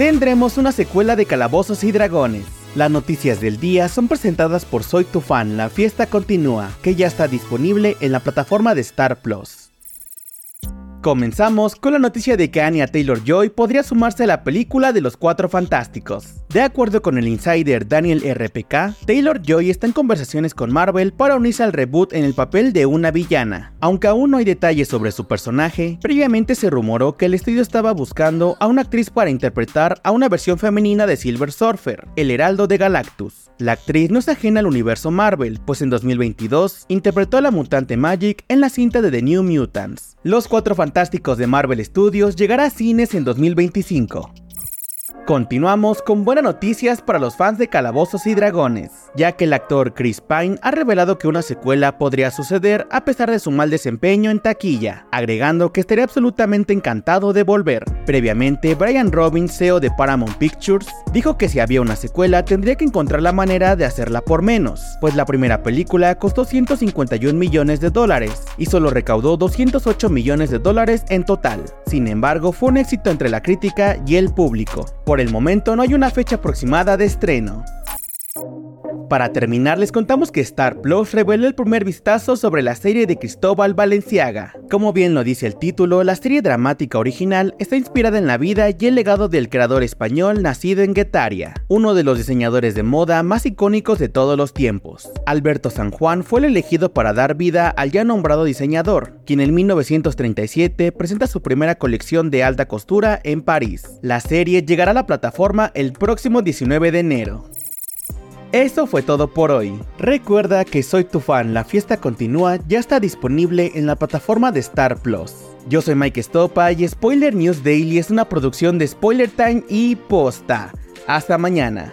tendremos una secuela de Calabozos y Dragones. Las noticias del día son presentadas por Soy tu fan, la fiesta continúa, que ya está disponible en la plataforma de Star Plus. Comenzamos con la noticia de que Anya Taylor Joy podría sumarse a la película de los Cuatro Fantásticos. De acuerdo con el insider Daniel RPK, Taylor Joy está en conversaciones con Marvel para unirse al reboot en el papel de una villana. Aunque aún no hay detalles sobre su personaje, previamente se rumoró que el estudio estaba buscando a una actriz para interpretar a una versión femenina de Silver Surfer, el Heraldo de Galactus. La actriz no es ajena al universo Marvel, pues en 2022 interpretó a la mutante Magic en la cinta de The New Mutants. Los Cuatro Fantásticos de Marvel Studios llegará a cines en 2025. Continuamos con buenas noticias para los fans de Calabozos y Dragones, ya que el actor Chris Pine ha revelado que una secuela podría suceder a pesar de su mal desempeño en taquilla, agregando que estaría absolutamente encantado de volver. Previamente, Brian Robbins, CEO de Paramount Pictures, dijo que si había una secuela tendría que encontrar la manera de hacerla por menos, pues la primera película costó 151 millones de dólares y solo recaudó 208 millones de dólares en total. Sin embargo, fue un éxito entre la crítica y el público. Por el momento no hay una fecha aproximada de estreno. Para terminar, les contamos que Star Plus reveló el primer vistazo sobre la serie de Cristóbal Valenciaga. Como bien lo dice el título, la serie dramática original está inspirada en la vida y el legado del creador español nacido en Guetaria, uno de los diseñadores de moda más icónicos de todos los tiempos. Alberto San Juan fue el elegido para dar vida al ya nombrado diseñador, quien en 1937 presenta su primera colección de alta costura en París. La serie llegará a la plataforma el próximo 19 de enero. Eso fue todo por hoy. Recuerda que Soy tu fan, la fiesta continúa, ya está disponible en la plataforma de Star Plus. Yo soy Mike Stopa y Spoiler News Daily es una producción de Spoiler Time y Posta. Hasta mañana.